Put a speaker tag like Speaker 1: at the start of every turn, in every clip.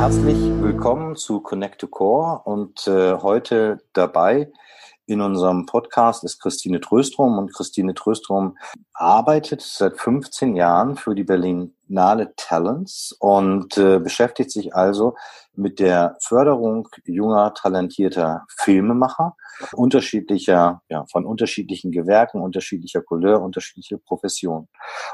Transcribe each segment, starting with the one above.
Speaker 1: Herzlich willkommen zu Connect to Core und äh, heute dabei in unserem Podcast ist Christine Tröstrom und Christine Tröstrom arbeitet seit 15 Jahren für die Berlinale Talents und äh, beschäftigt sich also mit der Förderung junger, talentierter Filmemacher, unterschiedlicher, ja, von unterschiedlichen Gewerken, unterschiedlicher Couleur, unterschiedliche Professionen.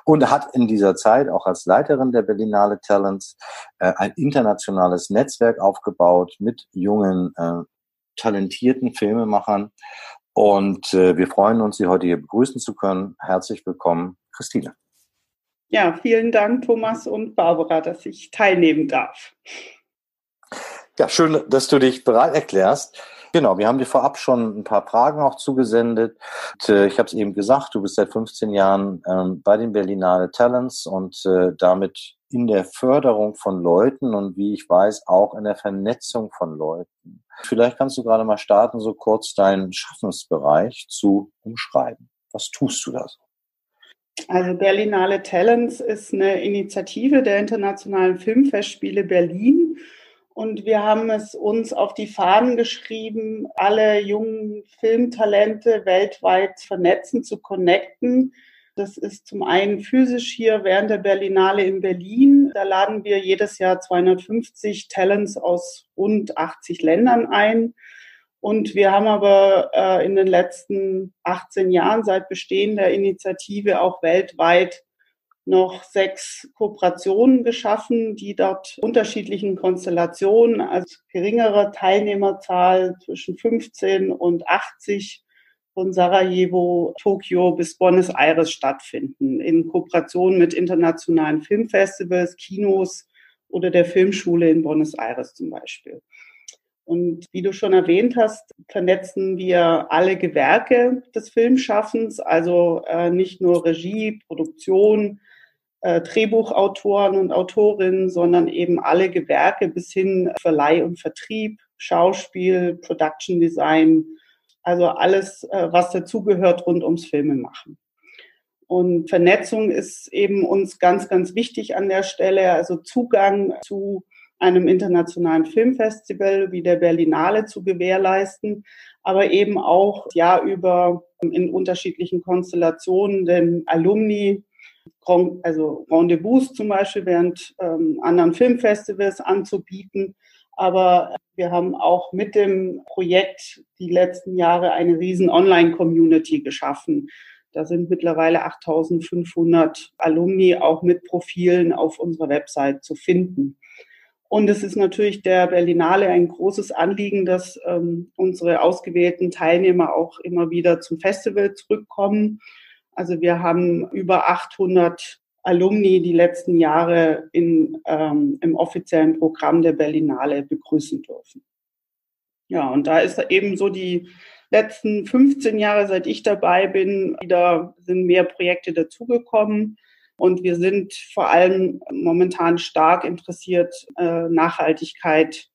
Speaker 1: Und hat in dieser Zeit auch als Leiterin der Berlinale Talents äh, ein internationales Netzwerk aufgebaut mit jungen äh, talentierten Filmemachern. Und äh, wir freuen uns, Sie heute hier begrüßen zu können. Herzlich willkommen, Christine.
Speaker 2: Ja, vielen Dank, Thomas und Barbara, dass ich teilnehmen darf.
Speaker 1: Ja, schön, dass du dich bereit erklärst. Genau, wir haben dir vorab schon ein paar Fragen auch zugesendet. Äh, ich habe es eben gesagt, du bist seit 15 Jahren ähm, bei den Berlinale Talents und äh, damit in der Förderung von Leuten und wie ich weiß, auch in der Vernetzung von Leuten. Vielleicht kannst du gerade mal starten, so kurz deinen Schaffensbereich zu umschreiben. Was tust du da so?
Speaker 2: Also Berlinale Talents ist eine Initiative der Internationalen Filmfestspiele Berlin. Und wir haben es uns auf die Fahnen geschrieben, alle jungen Filmtalente weltweit vernetzen, zu connecten, das ist zum einen physisch hier während der Berlinale in Berlin. Da laden wir jedes Jahr 250 Talents aus rund 80 Ländern ein. Und wir haben aber äh, in den letzten 18 Jahren seit Bestehen der Initiative auch weltweit noch sechs Kooperationen geschaffen, die dort unterschiedlichen Konstellationen, also geringere Teilnehmerzahl zwischen 15 und 80 von Sarajevo, Tokio bis Buenos Aires stattfinden, in Kooperation mit internationalen Filmfestivals, Kinos oder der Filmschule in Buenos Aires zum Beispiel. Und wie du schon erwähnt hast, vernetzen wir alle Gewerke des Filmschaffens, also äh, nicht nur Regie, Produktion, äh, Drehbuchautoren und Autorinnen, sondern eben alle Gewerke bis hin Verleih und Vertrieb, Schauspiel, Production Design, also alles, äh, was dazugehört rund ums Filmemachen. Und Vernetzung ist eben uns ganz, ganz wichtig an der Stelle. Also Zugang zu einem internationalen Filmfestival wie der Berlinale zu gewährleisten, aber eben auch ja über in unterschiedlichen Konstellationen den Alumni, also Rendezvous zum Beispiel während ähm, anderen Filmfestivals anzubieten, aber wir haben auch mit dem Projekt die letzten Jahre eine riesen Online-Community geschaffen. Da sind mittlerweile 8500 Alumni auch mit Profilen auf unserer Website zu finden. Und es ist natürlich der Berlinale ein großes Anliegen, dass ähm, unsere ausgewählten Teilnehmer auch immer wieder zum Festival zurückkommen. Also wir haben über 800 Alumni die letzten Jahre in, ähm, im offiziellen Programm der Berlinale begrüßen dürfen. Ja, und da ist eben so die letzten 15 Jahre, seit ich dabei bin, wieder sind mehr Projekte dazugekommen. Und wir sind vor allem momentan stark interessiert, äh, Nachhaltigkeit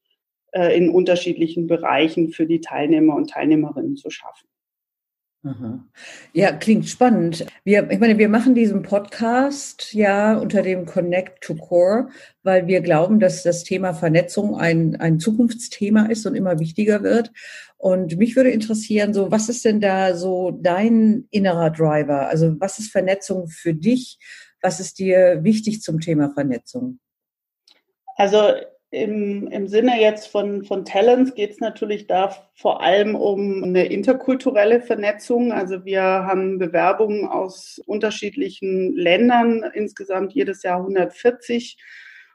Speaker 2: äh, in unterschiedlichen Bereichen für die Teilnehmer und Teilnehmerinnen zu schaffen.
Speaker 3: Aha. Ja, klingt spannend. Wir, ich meine, wir machen diesen Podcast ja unter dem Connect to Core, weil wir glauben, dass das Thema Vernetzung ein, ein Zukunftsthema ist und immer wichtiger wird. Und mich würde interessieren, so, was ist denn da so dein innerer Driver? Also, was ist Vernetzung für dich? Was ist dir wichtig zum Thema Vernetzung?
Speaker 2: Also, im, Im Sinne jetzt von, von Talents geht es natürlich da vor allem um eine interkulturelle Vernetzung. Also wir haben Bewerbungen aus unterschiedlichen Ländern, insgesamt jedes Jahr 140.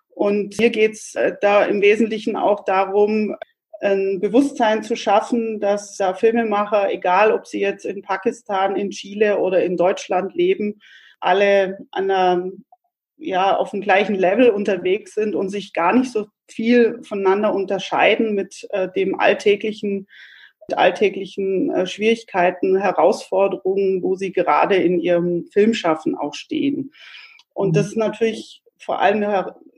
Speaker 2: Und hier geht es äh, da im Wesentlichen auch darum, ein Bewusstsein zu schaffen, dass da Filmemacher, egal ob sie jetzt in Pakistan, in Chile oder in Deutschland leben, alle an einer ja auf dem gleichen Level unterwegs sind und sich gar nicht so viel voneinander unterscheiden mit äh, dem alltäglichen mit alltäglichen äh, Schwierigkeiten, Herausforderungen, wo sie gerade in ihrem Filmschaffen auch stehen. Und das ist natürlich vor allem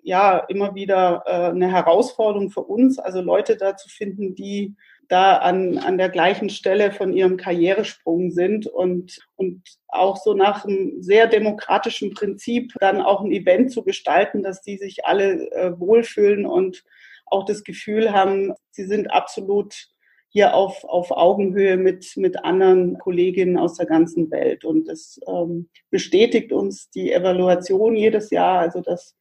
Speaker 2: ja immer wieder äh, eine Herausforderung für uns, also Leute da zu finden, die da an, an der gleichen Stelle von ihrem Karrieresprung sind und, und auch so nach einem sehr demokratischen Prinzip dann auch ein Event zu gestalten, dass die sich alle äh, wohlfühlen und auch das Gefühl haben, sie sind absolut hier auf, auf Augenhöhe mit, mit anderen Kolleginnen aus der ganzen Welt. Und das ähm, bestätigt uns die Evaluation jedes Jahr, also dass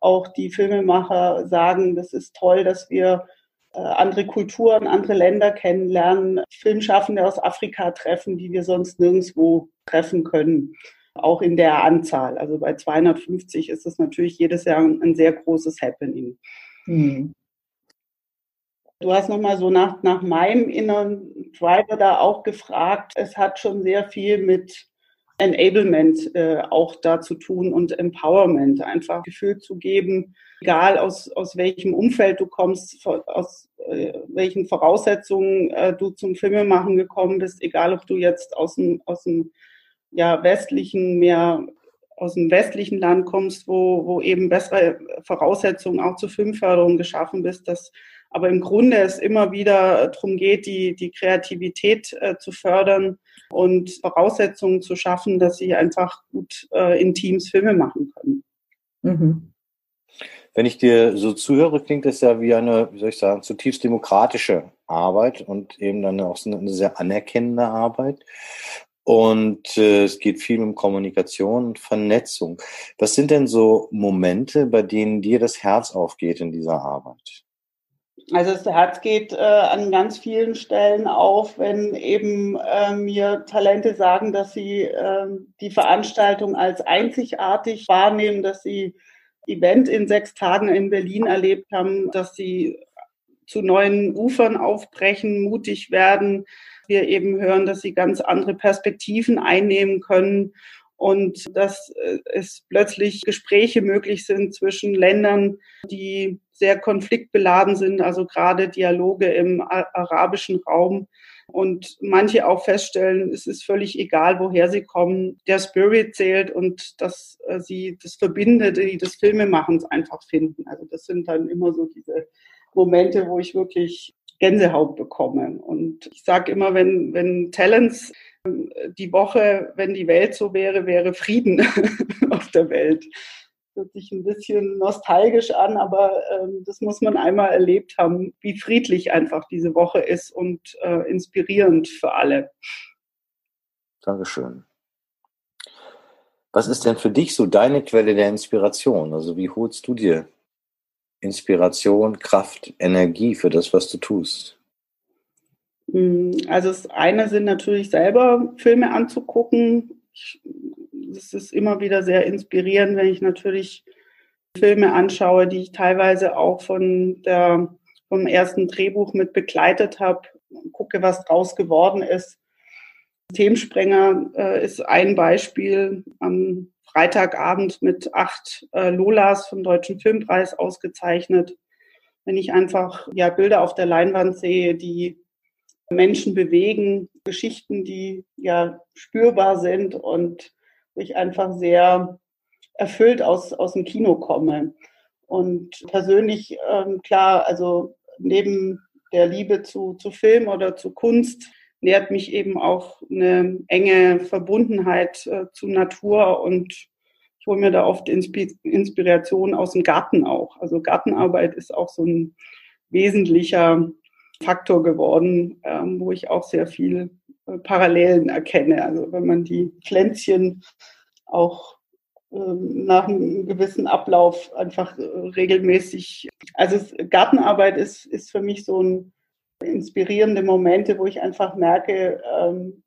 Speaker 2: auch die Filmemacher sagen, das ist toll, dass wir äh, andere Kulturen, andere Länder kennenlernen, Filmschaffende aus Afrika treffen, die wir sonst nirgendwo treffen können. Auch in der Anzahl. Also bei 250 ist es natürlich jedes Jahr ein sehr großes Happening. Mhm. Du hast nochmal so nach, nach meinem inneren Driver da auch gefragt. Es hat schon sehr viel mit Enablement äh, auch da zu tun und Empowerment, einfach Gefühl zu geben, egal aus, aus welchem Umfeld du kommst, aus äh, welchen Voraussetzungen äh, du zum Filmemachen gekommen bist, egal ob du jetzt aus dem, aus dem ja, westlichen, mehr aus dem westlichen Land kommst, wo, wo eben bessere Voraussetzungen auch zur Filmförderung geschaffen bist, dass aber im Grunde es immer wieder darum geht, die, die Kreativität äh, zu fördern und Voraussetzungen zu schaffen, dass sie einfach gut äh, in Teams Filme machen können. Mhm.
Speaker 1: Wenn ich dir so zuhöre, klingt das ja wie eine, wie soll ich sagen, zutiefst demokratische Arbeit und eben dann auch eine sehr anerkennende Arbeit. Und äh, es geht viel um Kommunikation und Vernetzung. Was sind denn so Momente, bei denen dir das Herz aufgeht in dieser Arbeit?
Speaker 2: Also das Herz geht äh, an ganz vielen Stellen auf, wenn eben äh, mir Talente sagen, dass sie äh, die Veranstaltung als einzigartig wahrnehmen, dass sie Event in sechs Tagen in Berlin erlebt haben, dass sie zu neuen Ufern aufbrechen, mutig werden. Wir eben hören, dass sie ganz andere Perspektiven einnehmen können und dass äh, es plötzlich Gespräche möglich sind zwischen Ländern, die sehr konfliktbeladen sind, also gerade Dialoge im arabischen Raum. Und manche auch feststellen, es ist völlig egal, woher sie kommen. Der Spirit zählt und dass äh, sie das Verbindete des Filmemachens einfach finden. Also das sind dann immer so diese Momente, wo ich wirklich Gänsehaut bekomme. Und ich sage immer, wenn, wenn Talents die Woche, wenn die Welt so wäre, wäre Frieden auf der Welt hört sich ein bisschen nostalgisch an, aber ähm, das muss man einmal erlebt haben, wie friedlich einfach diese Woche ist und äh, inspirierend für alle.
Speaker 1: Dankeschön. Was ist denn für dich so deine Quelle der Inspiration? Also wie holst du dir Inspiration, Kraft, Energie für das, was du tust?
Speaker 2: Hm, also das eine sind natürlich selber Filme anzugucken. Es ist immer wieder sehr inspirierend, wenn ich natürlich Filme anschaue, die ich teilweise auch von der, vom ersten Drehbuch mit begleitet habe, gucke, was draus geworden ist. Themensprenger äh, ist ein Beispiel am Freitagabend mit acht äh, Lolas vom Deutschen Filmpreis ausgezeichnet. Wenn ich einfach ja, Bilder auf der Leinwand sehe, die Menschen bewegen, Geschichten, die ja spürbar sind und ich einfach sehr erfüllt aus, aus dem Kino komme. Und persönlich, ähm, klar, also neben der Liebe zu, zu Film oder zu Kunst nährt mich eben auch eine enge Verbundenheit äh, zu Natur und ich hole mir da oft Inspiration aus dem Garten auch. Also Gartenarbeit ist auch so ein wesentlicher Faktor geworden, ähm, wo ich auch sehr viel äh, Parallelen erkenne. Also wenn man die Pflänzchen auch ähm, nach einem gewissen Ablauf einfach äh, regelmäßig. Also Gartenarbeit ist, ist für mich so ein inspirierende Momente, wo ich einfach merke, ähm,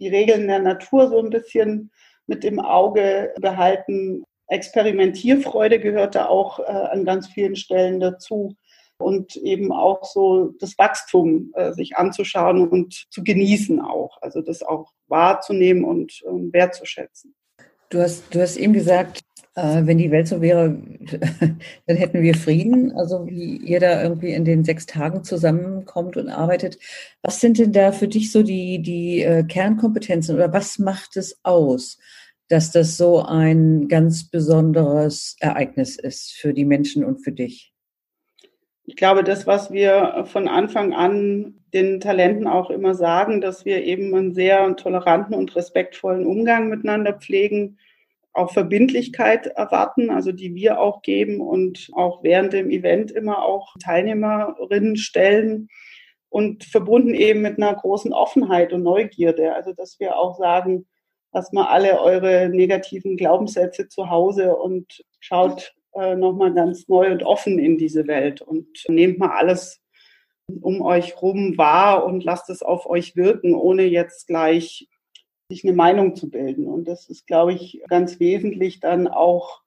Speaker 2: die Regeln der Natur so ein bisschen mit im Auge behalten. Experimentierfreude gehört da auch äh, an ganz vielen Stellen dazu und eben auch so das Wachstum äh, sich anzuschauen und zu genießen auch. Also das auch wahrzunehmen und äh, wertzuschätzen.
Speaker 3: Du hast, du hast eben gesagt, äh, wenn die Welt so wäre, dann hätten wir Frieden. Also wie ihr da irgendwie in den sechs Tagen zusammenkommt und arbeitet. Was sind denn da für dich so die, die äh, Kernkompetenzen oder was macht es aus, dass das so ein ganz besonderes Ereignis ist für die Menschen und für dich?
Speaker 2: Ich glaube, das, was wir von Anfang an den Talenten auch immer sagen, dass wir eben einen sehr toleranten und respektvollen Umgang miteinander pflegen auch Verbindlichkeit erwarten, also die wir auch geben und auch während dem Event immer auch Teilnehmerinnen stellen und verbunden eben mit einer großen Offenheit und Neugierde. Also dass wir auch sagen, lasst mal alle eure negativen Glaubenssätze zu Hause und schaut äh, nochmal ganz neu und offen in diese Welt und nehmt mal alles um euch rum wahr und lasst es auf euch wirken, ohne jetzt gleich sich eine Meinung zu bilden. Und das ist, glaube ich, ganz wesentlich dann auch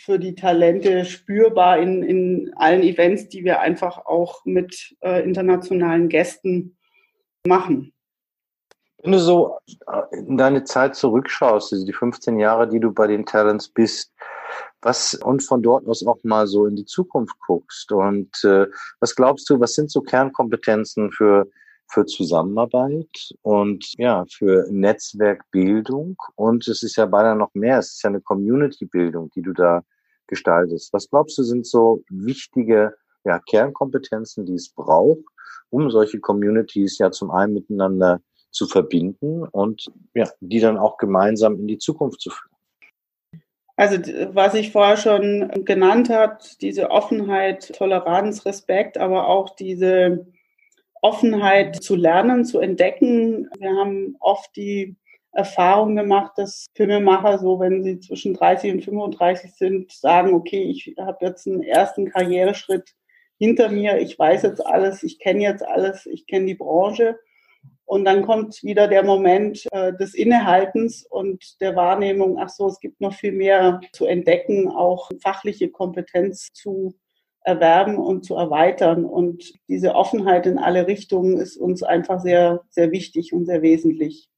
Speaker 2: für die Talente spürbar in, in allen Events, die wir einfach auch mit äh, internationalen Gästen machen.
Speaker 1: Wenn du so äh, in deine Zeit zurückschaust, also die 15 Jahre, die du bei den Talents bist, was und von dort aus auch mal so in die Zukunft guckst und äh, was glaubst du, was sind so Kernkompetenzen für für Zusammenarbeit und ja, für Netzwerkbildung. Und es ist ja beinahe noch mehr. Es ist ja eine Community-Bildung, die du da gestaltest. Was glaubst du, sind so wichtige ja, Kernkompetenzen, die es braucht, um solche Communities ja zum einen miteinander zu verbinden und ja, die dann auch gemeinsam in die Zukunft zu führen?
Speaker 2: Also was ich vorher schon genannt hat, diese Offenheit, Toleranz, Respekt, aber auch diese Offenheit zu lernen, zu entdecken. Wir haben oft die Erfahrung gemacht, dass Filmemacher so, wenn sie zwischen 30 und 35 sind, sagen, okay, ich habe jetzt einen ersten Karriereschritt hinter mir, ich weiß jetzt alles, ich kenne jetzt alles, ich kenne die Branche. Und dann kommt wieder der Moment äh, des Innehaltens und der Wahrnehmung, ach so, es gibt noch viel mehr zu entdecken, auch fachliche Kompetenz zu erwerben und zu erweitern. Und diese Offenheit in alle Richtungen ist uns einfach sehr, sehr wichtig und sehr wesentlich.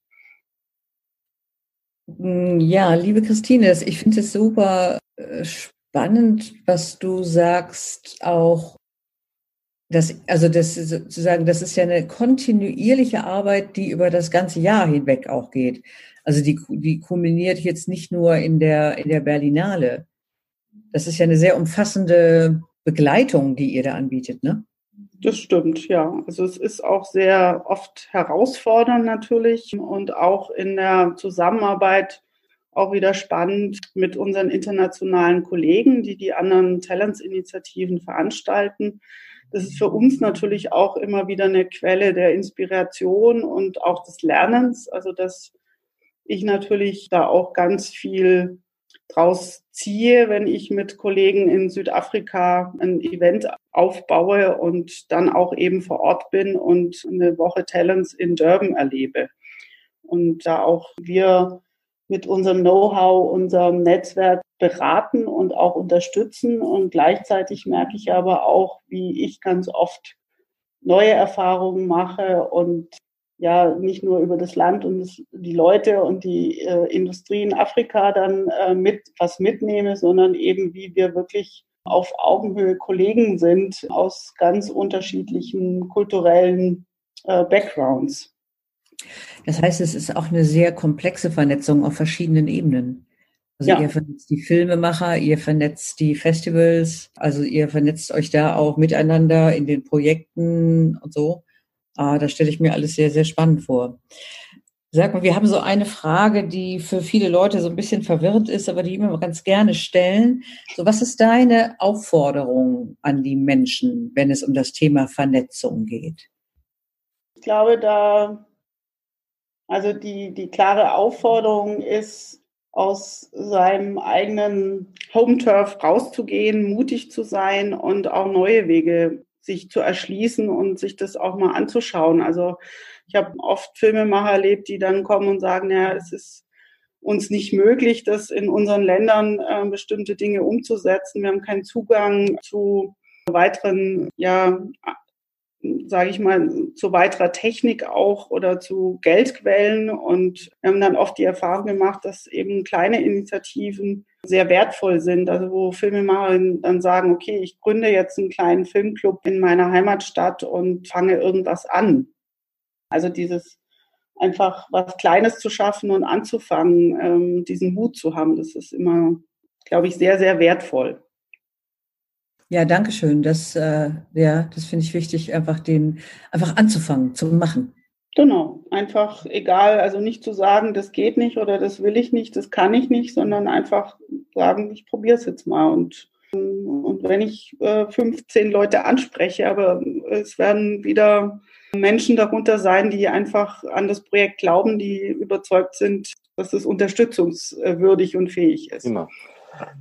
Speaker 3: Mm, ja, liebe Christine, ich finde es super äh, spannend, was du sagst, auch das, also das sozusagen, das ist ja eine kontinuierliche Arbeit, die über das ganze Jahr hinweg auch geht. Also die, die kulminiert jetzt nicht nur in der, in der Berlinale. Das ist ja eine sehr umfassende Begleitung, die ihr da anbietet, ne?
Speaker 2: Das stimmt, ja. Also es ist auch sehr oft herausfordernd natürlich und auch in der Zusammenarbeit auch wieder spannend mit unseren internationalen Kollegen, die die anderen Talents-Initiativen veranstalten. Das ist für uns natürlich auch immer wieder eine Quelle der Inspiration und auch des Lernens. Also dass ich natürlich da auch ganz viel draus ziehe, wenn ich mit Kollegen in Südafrika ein Event aufbaue und dann auch eben vor Ort bin und eine Woche Talents in Durban erlebe. Und da auch wir mit unserem Know-how, unserem Netzwerk beraten und auch unterstützen. Und gleichzeitig merke ich aber auch, wie ich ganz oft neue Erfahrungen mache und ja nicht nur über das Land und das, die Leute und die äh, Industrie in Afrika dann äh, mit was mitnehme, sondern eben wie wir wirklich auf Augenhöhe Kollegen sind aus ganz unterschiedlichen kulturellen äh, Backgrounds.
Speaker 3: Das heißt, es ist auch eine sehr komplexe Vernetzung auf verschiedenen Ebenen. Also ja. ihr vernetzt die Filmemacher, ihr vernetzt die Festivals, also ihr vernetzt euch da auch miteinander in den Projekten und so. Ah, da stelle ich mir alles sehr, sehr spannend vor. Sag mal, wir haben so eine Frage, die für viele Leute so ein bisschen verwirrend ist, aber die immer ganz gerne stellen. So, was ist deine Aufforderung an die Menschen, wenn es um das Thema Vernetzung geht?
Speaker 2: Ich glaube, da, also die, die klare Aufforderung ist, aus seinem eigenen Home Turf rauszugehen, mutig zu sein und auch neue Wege sich zu erschließen und sich das auch mal anzuschauen. Also ich habe oft Filmemacher erlebt, die dann kommen und sagen, ja, es ist uns nicht möglich, das in unseren Ländern äh, bestimmte Dinge umzusetzen. Wir haben keinen Zugang zu weiteren, ja, sage ich mal, zu weiterer Technik auch oder zu Geldquellen. Und wir haben dann oft die Erfahrung gemacht, dass eben kleine Initiativen sehr wertvoll sind. Also wo Filmemacherinnen dann sagen, okay, ich gründe jetzt einen kleinen Filmclub in meiner Heimatstadt und fange irgendwas an. Also dieses einfach was Kleines zu schaffen und anzufangen, ähm, diesen Mut zu haben, das ist immer, glaube ich, sehr, sehr wertvoll.
Speaker 3: Ja, danke schön. Das, äh, ja, das finde ich wichtig, einfach den, einfach anzufangen, zu machen.
Speaker 2: Genau, einfach egal, also nicht zu sagen, das geht nicht oder das will ich nicht, das kann ich nicht, sondern einfach sagen, ich probiere es jetzt mal und und wenn ich äh, 15 Leute anspreche, aber es werden wieder Menschen darunter sein, die einfach an das Projekt glauben, die überzeugt sind, dass es unterstützungswürdig und fähig ist.
Speaker 1: Immer.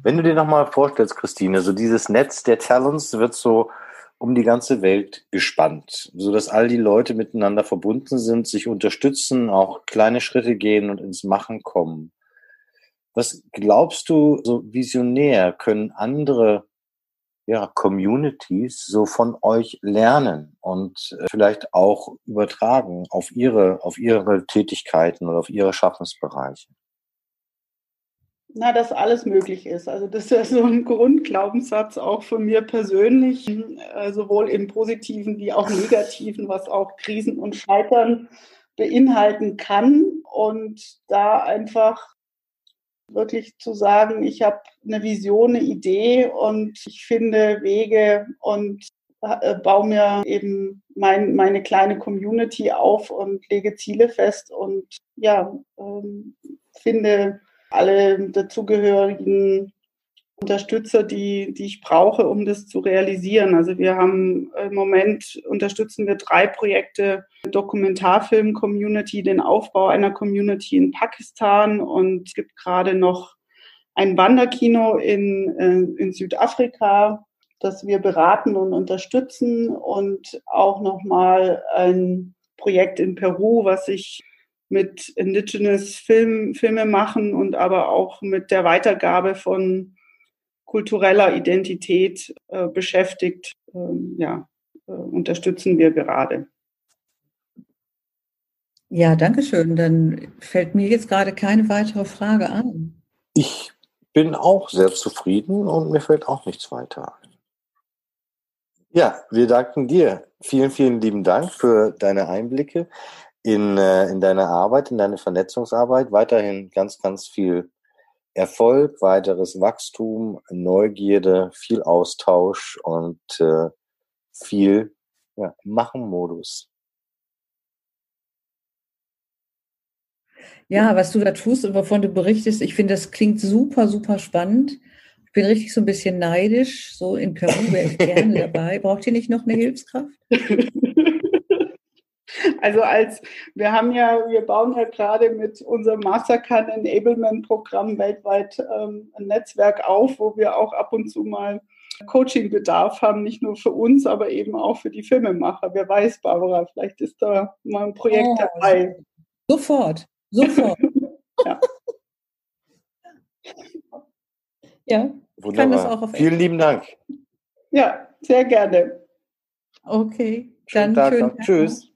Speaker 1: Wenn du dir nochmal vorstellst, Christine, so dieses Netz der Talents wird so um die ganze Welt gespannt, so dass all die Leute miteinander verbunden sind, sich unterstützen, auch kleine Schritte gehen und ins Machen kommen. Was glaubst du, so visionär können andere ja, Communities so von euch lernen und äh, vielleicht auch übertragen auf ihre, auf ihre Tätigkeiten oder auf ihre Schaffensbereiche?
Speaker 2: Na, dass alles möglich ist. Also das ist ja so ein Grundglaubenssatz auch von mir persönlich, äh, sowohl im positiven wie auch negativen, was auch Krisen und Scheitern beinhalten kann. Und da einfach wirklich zu sagen, ich habe eine Vision, eine Idee und ich finde Wege und äh, baue mir eben mein, meine kleine Community auf und lege Ziele fest und ja, ähm, finde alle dazugehörigen Unterstützer, die, die ich brauche, um das zu realisieren. Also wir haben im Moment unterstützen wir drei Projekte, Dokumentarfilm-Community, den Aufbau einer Community in Pakistan und es gibt gerade noch ein Wanderkino in, äh, in Südafrika, das wir beraten und unterstützen und auch nochmal ein Projekt in Peru, was sich mit Indigenous Film, Filme machen und aber auch mit der Weitergabe von kultureller Identität äh, beschäftigt, ähm, ja, äh, unterstützen wir gerade.
Speaker 3: Ja, danke schön. Dann fällt mir jetzt gerade keine weitere Frage an.
Speaker 1: Ich bin auch sehr zufrieden und mir fällt auch nichts weiter ein. Ja, wir danken dir. Vielen, vielen lieben Dank für deine Einblicke in, äh, in deine Arbeit, in deine Vernetzungsarbeit. Weiterhin ganz, ganz viel Erfolg, weiteres Wachstum, Neugierde, viel Austausch und äh, viel ja, Machen-Modus.
Speaker 3: Ja, was du da tust und wovon du berichtest, ich finde, das klingt super, super spannend. Ich bin richtig so ein bisschen neidisch. So in Peru wäre ich gerne dabei. Braucht ihr nicht noch eine Hilfskraft?
Speaker 2: Also als wir haben ja, wir bauen ja gerade mit unserem Mastercard Enablement Programm weltweit ähm, ein Netzwerk auf, wo wir auch ab und zu mal Coaching-Bedarf haben, nicht nur für uns, aber eben auch für die Filmemacher. Wer weiß, Barbara, vielleicht ist da mal ein Projekt oh, dabei.
Speaker 3: Sofort, sofort. ja.
Speaker 1: ja, Wunderbar. kann das auch auf Vielen lieben Dank.
Speaker 2: Ja, sehr gerne.
Speaker 3: Okay,
Speaker 1: schönen dann Tag schönen Tag. Tschüss.